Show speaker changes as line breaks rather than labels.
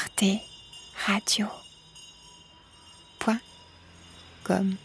Arte Radio. Point. Comme.